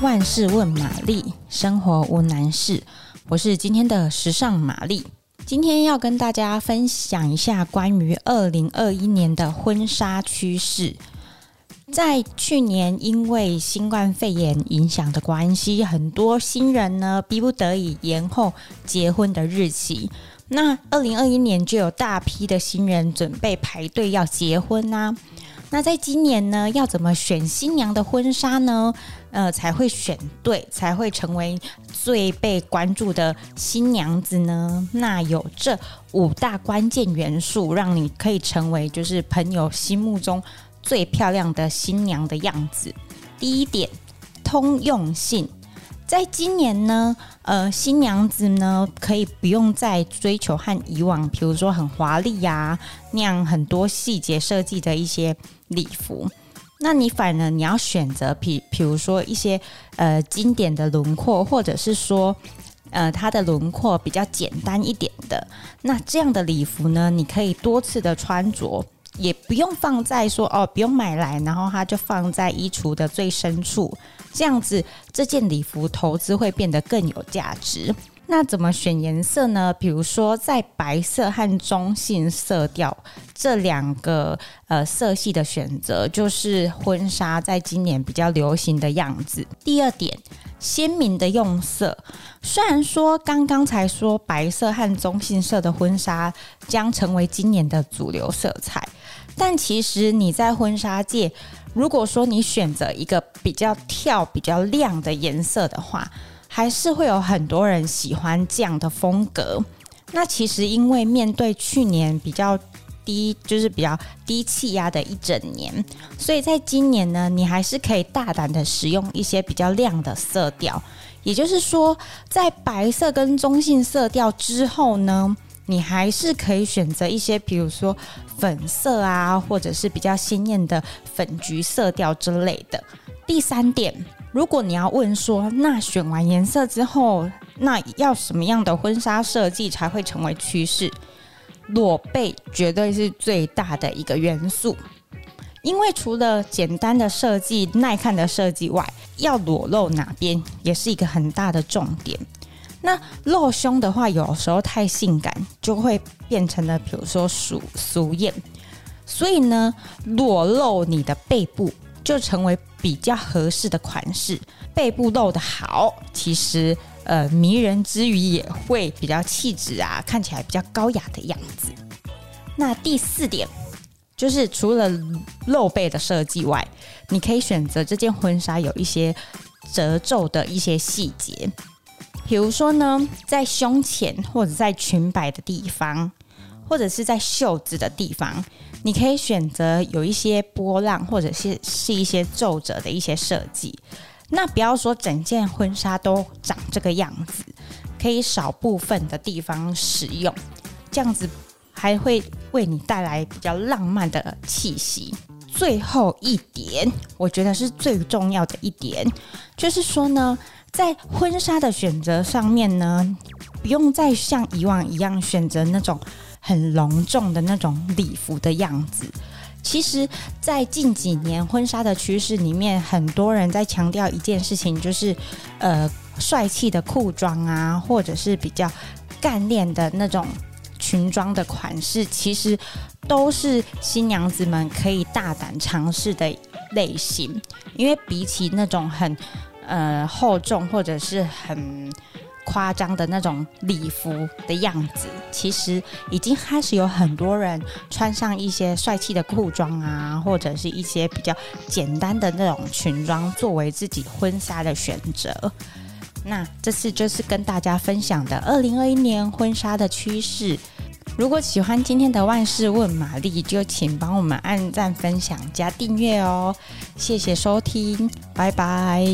万事问玛丽，生活无难事。我是今天的时尚玛丽，今天要跟大家分享一下关于二零二一年的婚纱趋势。在去年，因为新冠肺炎影响的关系，很多新人呢逼不得已延后结婚的日期。那二零二一年就有大批的新人准备排队要结婚呐、那在今年呢，要怎么选新娘的婚纱呢？呃，才会选对，才会成为最被关注的新娘子呢？那有这五大关键元素，让你可以成为就是朋友心目中最漂亮的新娘的样子。第一点，通用性。在今年呢，呃，新娘子呢可以不用再追求和以往，比如说很华丽呀那样很多细节设计的一些礼服，那你反而你要选择，比比如说一些呃经典的轮廓，或者是说呃它的轮廓比较简单一点的，那这样的礼服呢，你可以多次的穿着。也不用放在说哦，不用买来，然后它就放在衣橱的最深处，这样子这件礼服投资会变得更有价值。那怎么选颜色呢？比如说在白色和中性色调这两个呃色系的选择，就是婚纱在今年比较流行的样子。第二点，鲜明的用色。虽然说刚刚才说白色和中性色的婚纱将成为今年的主流色彩。但其实你在婚纱界，如果说你选择一个比较跳、比较亮的颜色的话，还是会有很多人喜欢这样的风格。那其实因为面对去年比较低，就是比较低气压的一整年，所以在今年呢，你还是可以大胆的使用一些比较亮的色调。也就是说，在白色跟中性色调之后呢，你还是可以选择一些，比如说粉色啊，或者是比较鲜艳的粉橘色调之类的。第三点，如果你要问说，那选完颜色之后，那要什么样的婚纱设计才会成为趋势？裸背绝对是最大的一个元素，因为除了简单的设计、耐看的设计外，要裸露哪边也是一个很大的重点。那露胸的话，有时候太性感，就会变成了比如说俗俗艳。所以呢，裸露你的背部就成为比较合适的款式。背部露得好，其实呃迷人之余也会比较气质啊，看起来比较高雅的样子。那第四点就是除了露背的设计外，你可以选择这件婚纱有一些褶皱的一些细节。比如说呢，在胸前或者在裙摆的地方，或者是在袖子的地方，你可以选择有一些波浪，或者是是一些皱褶的一些设计。那不要说整件婚纱都长这个样子，可以少部分的地方使用，这样子还会为你带来比较浪漫的气息。最后一点，我觉得是最重要的一点，就是说呢。在婚纱的选择上面呢，不用再像以往一样选择那种很隆重的那种礼服的样子。其实，在近几年婚纱的趋势里面，很多人在强调一件事情，就是呃，帅气的裤装啊，或者是比较干练的那种裙装的款式，其实都是新娘子们可以大胆尝试的类型。因为比起那种很呃，厚重或者是很夸张的那种礼服的样子，其实已经开始有很多人穿上一些帅气的裤装啊，或者是一些比较简单的那种裙装作为自己婚纱的选择。那这次就是跟大家分享的二零二一年婚纱的趋势。如果喜欢今天的万事问玛丽，就请帮我们按赞、分享、加订阅哦。谢谢收听，拜拜。